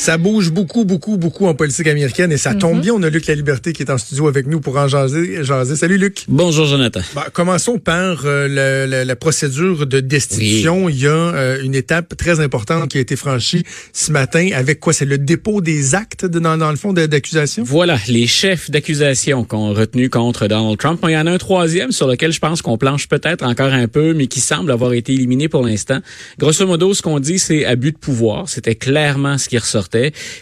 Ça bouge beaucoup, beaucoup, beaucoup en politique américaine et ça tombe Mhm. bien. On a Luc La Liberté qui est en studio avec nous pour en jaser. jaser. Salut Luc. Bonjour Jonathan. Bah, commençons par euh, le- le- la procédure de destitution. Il y a euh, une étape très importante qui a été franchie ce matin avec quoi? C'est le dépôt des actes de- dans, dans le fond de- d'accusation? Voilà les chefs d'accusation qu'on retenu contre Donald Trump. Il y en a un troisième sur lequel je pense qu'on planche peut-être encore un peu, mais qui semble avoir été éliminé pour l'instant. Grosso modo, ce qu'on dit, c'est abus de pouvoir. C'était clairement ce qui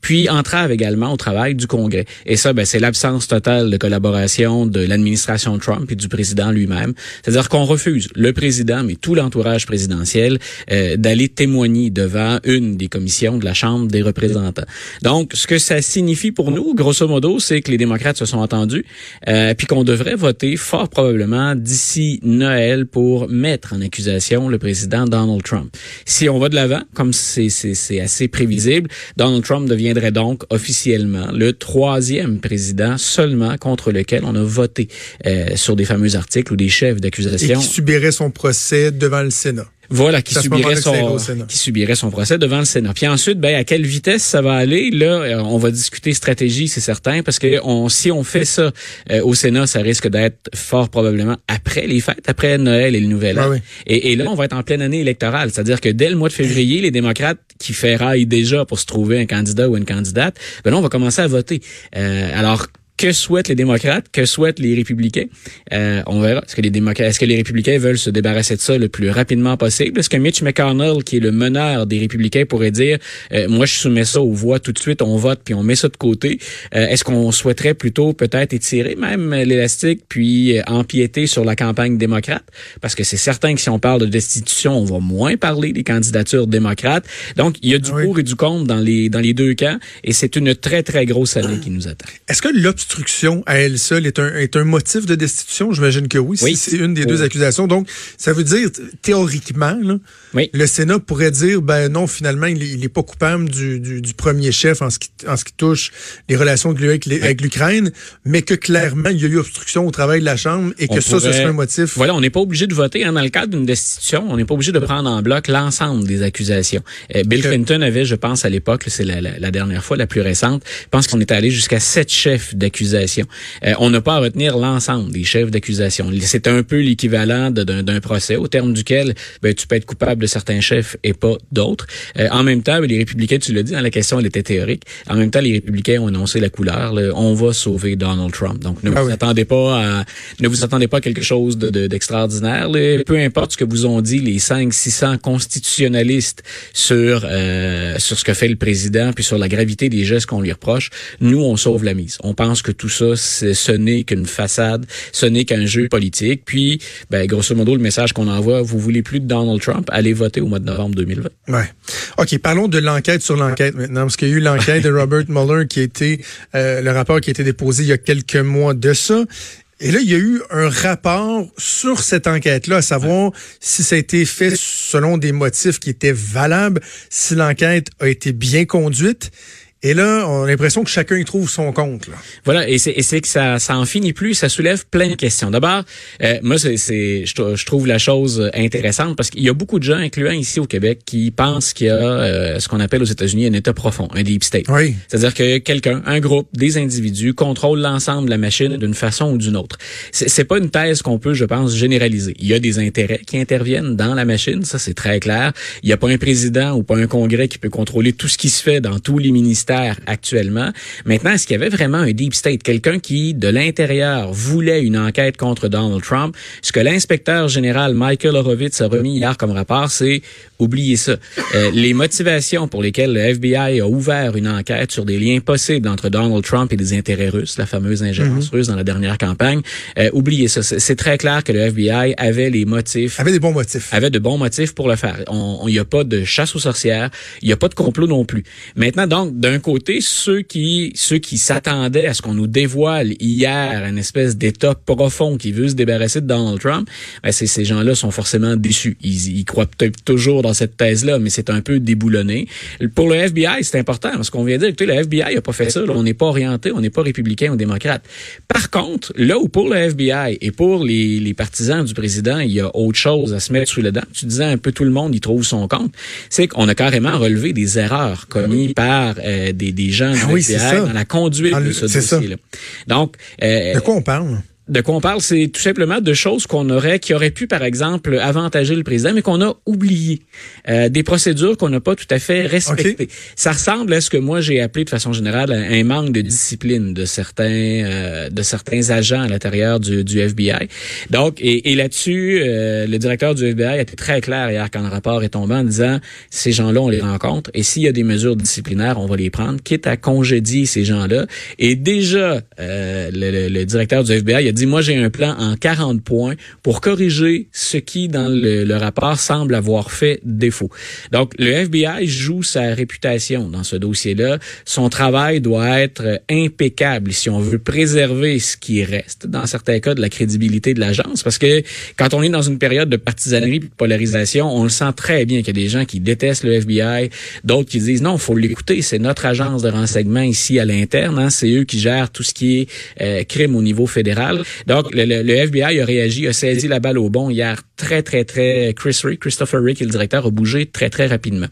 Puis entrave également au travail du Congrès. Et ça, ben, c'est l'absence totale de collaboration de l'administration Trump et du président lui-même. C'est-à-dire qu'on refuse, le président, mais tout l'entourage présidentiel, euh, d'aller témoigner devant une des commissions de la Chambre des représentants. Donc, ce que ça signifie pour nous, grosso modo, c'est que les démocrates se sont entendus, euh, puis qu'on devrait voter fort probablement d'ici Noël pour mettre en accusation le président Donald Trump. Si on va de l'avant, comme c'est assez prévisible, Donald Trump deviendrait donc officiellement le troisième président seulement contre lequel on a voté euh, sur des fameux articles ou des chefs Et d'accusation. qui subirait son procès devant le Sénat. Voilà, qui subirait son qui subirait son procès devant le Sénat. Puis ensuite, ben à quelle vitesse ça va aller Là, euh, on va discuter stratégie, c'est certain, parce que on, si on fait ça euh, au Sénat, ça risque d'être fort probablement après les fêtes, après Noël et le Nouvel An. Ah oui. et, et là, on va être en pleine année électorale, c'est-à-dire que dès le mois de février, les démocrates qui ferraillent déjà pour se trouver un candidat ou une candidate, ben là, on va commencer à voter. Euh, alors que souhaitent les démocrates, que souhaitent les républicains. Euh, on verra. Est-ce que les démocrates, est-ce que les républicains veulent se débarrasser de ça le plus rapidement possible? Est-ce que Mitch McConnell, qui est le meneur des républicains, pourrait dire, euh, moi je soumets ça aux voix tout de suite, on vote puis on met ça de côté. Euh, est-ce qu'on souhaiterait plutôt peut-être étirer même l'élastique puis euh, empiéter sur la campagne démocrate? Parce que c'est certain que si on parle de destitution, on va moins parler des candidatures démocrates. Donc il y a du oui. pour et du contre dans les dans les deux camps et c'est une très très grosse année qui nous attend. Est-ce que l'obstruction à elle seule est un, est un motif de destitution? J'imagine que oui, Oui. c'est une des Oh. deux accusations. Donc, ça veut dire, théoriquement, là, Oui. le Sénat pourrait dire, ben non, finalement, il, est- il est pas coupable du, du, du premier chef en ce qui, en ce qui touche les relations de lui avec, l'Ukraine, mais que clairement, il y a eu obstruction au travail de la Chambre et que On ça, ce serait un motif. Voilà, on n'est pas obligé de voter hein, dans le cadre d'une destitution. On n'est pas obligé de prendre en bloc l'ensemble des accusations. Euh, Bill Ok. Clinton avait, je pense, à l'époque, c'est la, la- la dernière fois, la plus récente, je pense qu'on est allé jusqu'à sept chefs d'accusation. Euh, on n'a pas à retenir l'ensemble des chefs d'accusation. C'est un peu l'équivalent d'un procès au terme duquel ben, tu peux être coupable de certains chefs et pas d'autres. Euh, en même temps, ben, les républicains, tu l'as dit, hein, la question elle était théorique. En même temps, les républicains ont annoncé la couleur. là, on va sauver Donald Trump. Donc, ne Ah vous oui. attendez pas à, ne vous attendez pas à quelque chose de- de- d'extraordinaire. Peu importe ce que vous ont dit les 5 600 constitutionnalistes sur euh, sur ce que fait le président puis sur la gravité des gestes qu'on lui reproche, nous on sauve la mise. On pense que tout ça c'est- ce n'est qu'une façade, ce n'est qu'un jeu politique. Puis ben grosso modo le message qu'on envoie, vous voulez plus de Donald Trump, allez voter au mois de novembre 2020. Ouais. OK, parlons de l'enquête sur l'enquête maintenant, parce qu'il y a eu l'enquête de Robert Mueller qui a été, euh, le rapport qui a été déposé il y a quelques mois de ça. Et là, il y a eu un rapport sur cette enquête-là, à savoir si ça a été fait selon des motifs qui étaient valables, si l'enquête a été bien conduite. Et là, on a l'impression que chacun y trouve son compte. Là. Voilà, et c'est, que ça, ça en finit plus, ça soulève plein de questions. D'abord, euh, moi, c'est, je, je trouve la chose intéressante parce qu'il y a beaucoup de gens, incluant ici au Québec, qui pensent qu'il y a euh, ce qu'on appelle aux États-Unis un État profond, un deep state. Oui. C'est-à-dire que quelqu'un, un groupe, des individus contrôlent l'ensemble de la machine d'une façon ou d'une autre. C'est pas une thèse qu'on peut, je pense, généraliser. Il y a des intérêts qui interviennent dans la machine, ça c'est très clair. Il n'y a pas un président ou pas un congrès qui peut contrôler tout ce qui se fait dans tous les ministères actuellement. Maintenant, est-ce qu'il y avait vraiment un deep state, quelqu'un qui, de l'intérieur, voulait une enquête contre Donald Trump? Ce que l'inspecteur général Michael Horowitz a remis hier comme rapport, c'est oubliez ça. Euh, les motivations pour lesquelles le FBI a ouvert une enquête sur des liens possibles entre Donald Trump et des intérêts russes, la fameuse ingérence russe dans la dernière campagne, euh, oubliez ça. C'est très clair que le FBI avait les motifs Avait des bons motifs. avait de bons motifs pour le faire. Il n'y a pas de chasse aux sorcières, il n'y a pas de complot non plus. Maintenant, donc, d'un côté, ceux qui ceux qui s'attendaient à ce qu'on nous dévoile hier une espèce d'état profond qui veut se débarrasser de Donald Trump, ben ces gens-là sont forcément déçus. Ils, ils croient peut-être toujours dans cette thèse-là, mais c'est un peu déboulonné. Pour le FBI, c'est important parce qu'on vient de dire, écoutez, le FBI a pas fait ça. on n'est pas orienté, on n'est pas républicain ou démocrate. Par contre, là où pour le FBI et pour les, les partisans du président, il y a autre chose à se mettre sous le dent. Tu disais un peu tout le monde y trouve son compte. C'est qu'on a carrément relevé des erreurs commises par euh, des, des gens du ah FBI dans la conduite de ce dossier-là. Donc, euh, de quoi on parle? De quoi on parle, c'est tout simplement de choses qu'on aurait, qui auraient pu, par exemple, avantager le président, mais qu'on a oublié. Euh, des procédures qu'on n'a pas tout à fait respectées. Ça ressemble à ce que moi j'ai appelé de façon générale un manque de discipline de certains euh, de certains agents à l'intérieur du, du, FBI. Donc, et, et là-dessus, euh, le directeur du FBI a été très clair hier quand le rapport est tombé en disant ces gens-là, on les rencontre et s'il y a des mesures disciplinaires, on va les prendre, quitte à congédier ces gens-là. Et déjà, le, le, le directeur du FBI a dit moi j'ai un plan en 40 points pour corriger ce qui dans le, rapport semble avoir fait défaut. Donc le FBI joue sa réputation dans ce dossier-là. Son travail doit être impeccable si on veut préserver ce qui reste dans certains cas de la crédibilité de l'agence parce que quand on est dans une période de partisanerie et de polarisation, on le sent très bien qu'il y a des gens qui détestent le FBI, d'autres qui disent non, faut l'écouter, c'est notre agence de renseignement ici à l'interne, hein, c'est eux qui gèrent tout ce qui est euh, crime au niveau fédéral. Donc, le, FBI a réagi, a saisi la balle au bon hier très, très, très... Chris Rick, Christopher Rick, le directeur, a bougé très, très rapidement.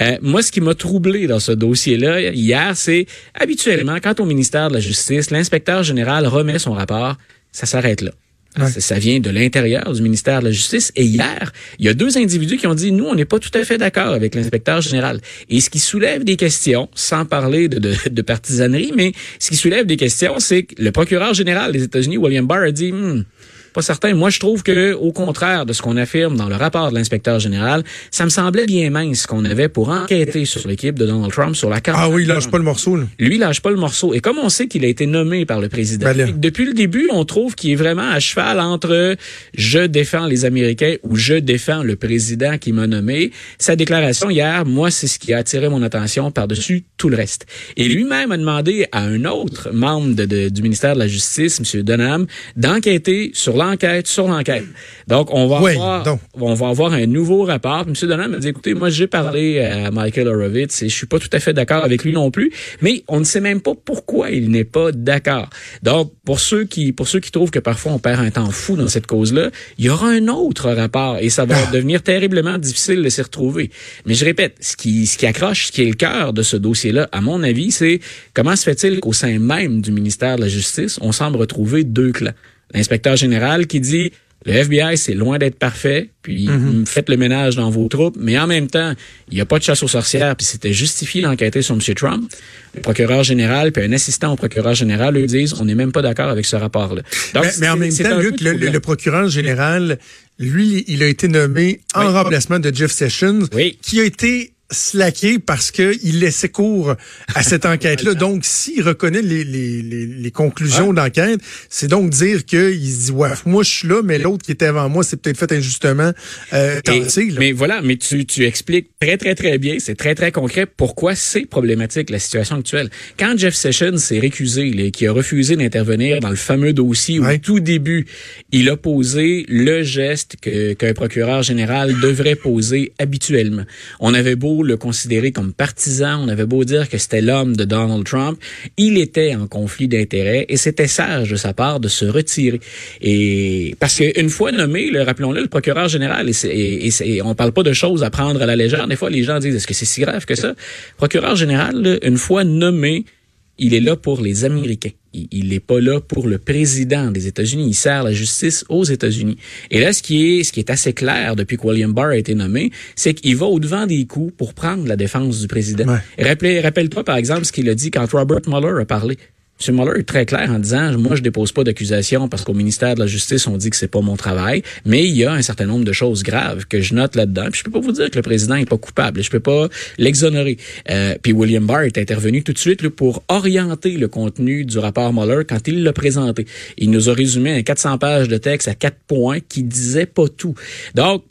Euh, moi, ce qui m'a troublé dans ce dossier-là hier, c'est habituellement, quand au ministère de la Justice, l'inspecteur général remet son rapport, ça s'arrête là. Ça, vient de l'intérieur du ministère de la Justice. Et hier, il y a deux individus qui ont dit, nous, on n'est pas tout à fait d'accord avec l'inspecteur général. Et ce qui soulève des questions, sans parler de, de, de partisanerie, mais ce qui soulève des questions, c'est que le procureur général des États-Unis, William Barr, a dit, hmm, pas certain. Moi, je trouve que, au contraire de ce qu'on affirme dans le rapport de l'inspecteur général, ça me semblait bien mince qu'on avait pour enquêter sur l'équipe de Donald Trump sur la carte. Ah oui, il lâche pas le morceau. Là. Lui, il lâche pas le morceau. Et comme on sait qu'il a été nommé par le président, ben depuis le début, on trouve qu'il est vraiment à cheval entre je défends les Américains ou je défends le président qui m'a nommé. Sa déclaration hier, moi, c'est ce qui a attiré mon attention par-dessus tout le reste. Et lui-même a demandé à un autre membre de, du ministère de la Justice, M. Dunham, d'enquêter sur enquête sur l'enquête. Donc, on va, avoir, on va avoir un nouveau rapport. M. Donald m'a dit, écoutez, moi, j'ai parlé à Michael Horowitz et je suis pas tout à fait d'accord avec lui non plus, mais on ne sait même pas pourquoi il n'est pas d'accord. Donc, pour ceux qui, pour ceux qui trouvent que parfois on perd un temps fou dans cette cause-là, il y aura un autre rapport et ça va ah. devenir terriblement difficile de s'y retrouver. Mais je répète, ce qui, ce qui accroche, ce qui est le cœur de ce dossier-là, à mon avis, c'est comment se fait-il qu'au sein même du ministère de la Justice, on semble retrouver deux clans? L'inspecteur général qui dit le FBI, c'est loin d'être parfait, puis mhm. faites le ménage dans vos troupes, mais en même temps, il n'y a pas de chasse aux sorcières, puis c'était justifié d'enquêter sur M. Trump. Le procureur général, puis un assistant au procureur général, eux disent, on n'est même pas d'accord avec ce rapport-là. Mais, en même temps, Luc, le, procureur général, lui, il a été nommé en remplacement de Jeff Sessions, qui a été slacké parce qu'il laissait cours à cette enquête-là. Donc, s'il reconnaît les, les, les, conclusions d'enquête, c'est donc dire qu'il se dit, ouais, moi je suis là, mais l'autre qui était avant moi, c'est peut-être fait injustement euh. Mais voilà, mais tu, tu expliques très, très, très bien, c'est très, très concret pourquoi c'est problématique la situation actuelle. Quand Jeff Sessions s'est récusé, qui a refusé d'intervenir dans le fameux dossier où, au tout début, il a posé le geste qu'un procureur général devrait poser habituellement. On avait beau le considérer comme partisan, on avait beau dire que c'était l'homme de Donald Trump, il était en conflit d'intérêts et c'était sage de sa part de se retirer. Et parce qu'une fois nommé, rappelons-le, le procureur général, et, et, on parle pas de choses à prendre à la légère. Des fois, les gens disent est-ce que c'est si grave que ça? Procureur général, une fois nommé, il est là pour les Américains. Il n'est pas là pour le président des États-Unis. Il sert la justice aux États-Unis. Et là, ce qui est, ce qui est assez clair depuis que William Barr a été nommé, c'est qu'il va au-devant des coups pour prendre la défense du président. Rappelle-toi, par exemple, ce qu'il a dit quand Robert Mueller a parlé. M. Mueller est très clair en disant, moi, je dépose pas d'accusation parce qu'au ministère de la Justice, on dit que c'est pas mon travail, mais il y a un certain nombre de choses graves que je note là-dedans. Puis je peux pas vous dire que le président est pas coupable. Je peux pas l'exonérer. Euh, puis William Barr est intervenu tout de suite pour orienter le contenu du rapport Mueller quand il l'a présenté. Il nous a résumé un 400 pages de texte à quatre points qui disait pas tout. Donc,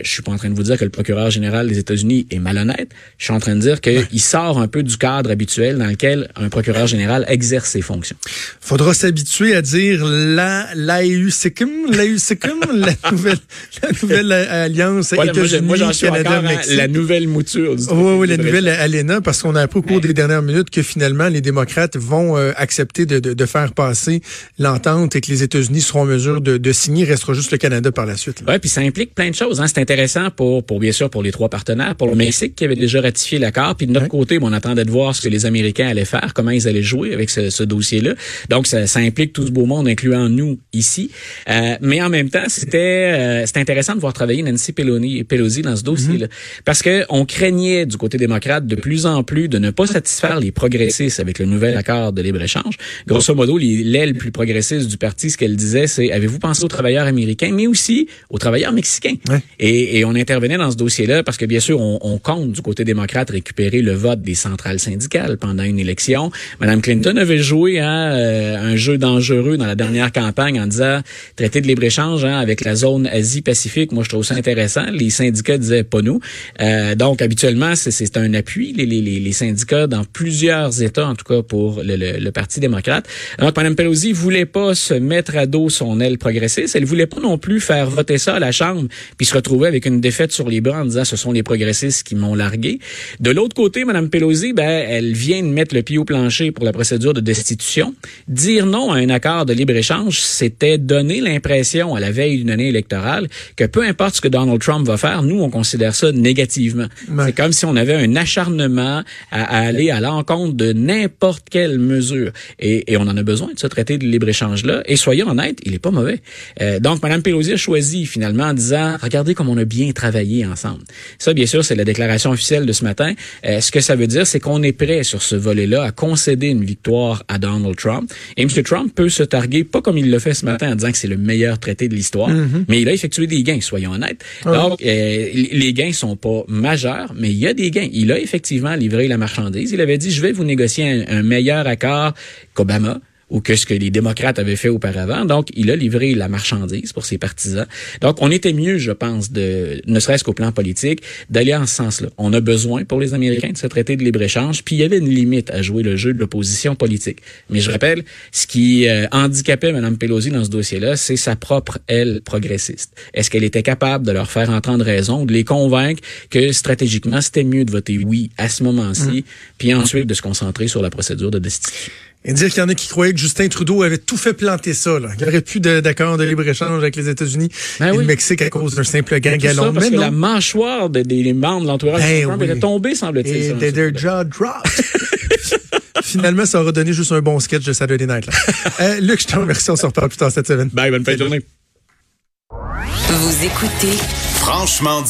je suis pas en train de vous dire que le procureur général des États-Unis est malhonnête. Je suis en train de dire qu'il sort un peu du cadre habituel dans lequel un procureur général exerce ses fonctions. Faudra s'habituer à dire la l'AEUCICM, l'AEUCM, la nouvelle la nouvelle alliance voilà, États-Unis moi, j'en suis Canada, encore la nouvelle mouture. Du oui, oui, la nouvelle ALENA, parce qu'on a appris au cours des dernières minutes que finalement les démocrates vont euh, accepter de, de, de, faire passer l'entente et que les États-Unis seront en mesure de, de signer. Restera juste le Canada par la suite. Oui, puis ça implique plein de choses. Hein. C'est intéressant pour, pour bien sûr pour les trois partenaires, pour le Mexique qui avait déjà ratifié l'accord, puis de notre côté, bon, on attendait de voir ce que les Américains allaient faire, comment ils allaient jouer avec ce, ce dossier-là. Donc ça, ça, implique tout ce beau monde, incluant nous ici. Euh, mais en même temps, c'était euh, c'était intéressant de voir travailler Nancy Pelosi, Pelosi dans ce dossier-là, mm-hmm. parce que on craignait du côté démocrate de plus en plus de ne pas satisfaire les progressistes avec le nouvel accord de libre échange. Grosso modo, l'aile plus progressiste du parti, ce qu'elle disait, c'est avez-vous pensé aux travailleurs américains, mais aussi aux travailleurs mexicains? Et, et, on intervenait dans ce dossier-là parce que bien sûr, on, on, compte du côté démocrate récupérer le vote des centrales syndicales pendant une élection. Madame Clinton avait joué à euh, un jeu dangereux dans la dernière campagne en disant traité de libre échange hein, avec la zone Asie-Pacifique. Moi, je trouve ça intéressant. Les syndicats disaient pas nous. Euh, donc habituellement, c'est un appui les, les, les, syndicats dans plusieurs États, en tout cas pour le, le, le Parti démocrate. Donc Mme Pelosi voulait pas se mettre à dos son aile progressiste. Elle voulait pas non plus faire voter ça à la Chambre puis se retrouver avec une défaite sur les bras en disant ce sont les progressistes qui m'ont largué. De l'autre côté, Mme Pelosi, ben, elle vient de mettre le pied au plancher pour la procédure de destitution. Dire non à un accord de libre-échange, c'était donner l'impression à la veille d'une année électorale que peu importe ce que Donald Trump va faire, nous, on considère ça négativement. C'est comme si on avait un acharnement à, aller à l'encontre de n'importe quelle mesure. Et, et, on en a besoin de ce traité de libre-échange-là. Et soyons honnêtes, il est pas mauvais. Euh, donc, Mme Pelosi a choisi finalement en disant, regardez on a bien travaillé ensemble. Ça, bien sûr, c'est la déclaration officielle de ce matin. Euh, ce que ça veut dire, c'est qu'on est prêt sur ce volet-là à concéder une victoire à Donald Trump. Et M. Trump peut se targuer, pas comme il le fait ce matin en disant que c'est le meilleur traité de l'histoire, mm-hmm. mais il a effectué des gains, soyons honnêtes. Donc, euh, les gains sont pas majeurs, mais il y a des gains. Il a effectivement livré la marchandise. Il avait dit, je vais vous négocier un meilleur accord qu'Obama ou que ce que les démocrates avaient fait auparavant. Donc, il a livré la marchandise pour ses partisans. Donc, on était mieux, je pense, de, ne serait-ce qu'au plan politique, d'aller en ce sens-là. On a besoin pour les Américains de ce traité de libre-échange, puis il y avait une limite à jouer le jeu de l'opposition politique. Mais je rappelle, ce qui euh, handicapait Mme Pelosi dans ce dossier-là, c'est sa propre aile progressiste. Est-ce qu'elle était capable de leur faire entendre raison, de les convaincre que stratégiquement, c'était mieux de voter oui à ce moment-ci, mmh. puis ensuite de se concentrer sur la procédure de destitution? Et dire qu'il y en a qui croyaient que Justin Trudeau avait tout fait planter ça. Là. Il n'y aurait plus d'accord de, libre-échange avec les États-Unis ben et le Mexique à cause d'un simple gang galon. parce que la mâchoire des membres de l'entourage ben de Trump était tombée, semble-t-il. Et their jaw dropped. Finalement, ça aura donné juste un bon sketch de Saturday Night. Là. euh, Luc, je te remercie. On se reparle plus tard cette semaine. Bye, bonne fin de journée. Vous écoutez Franchement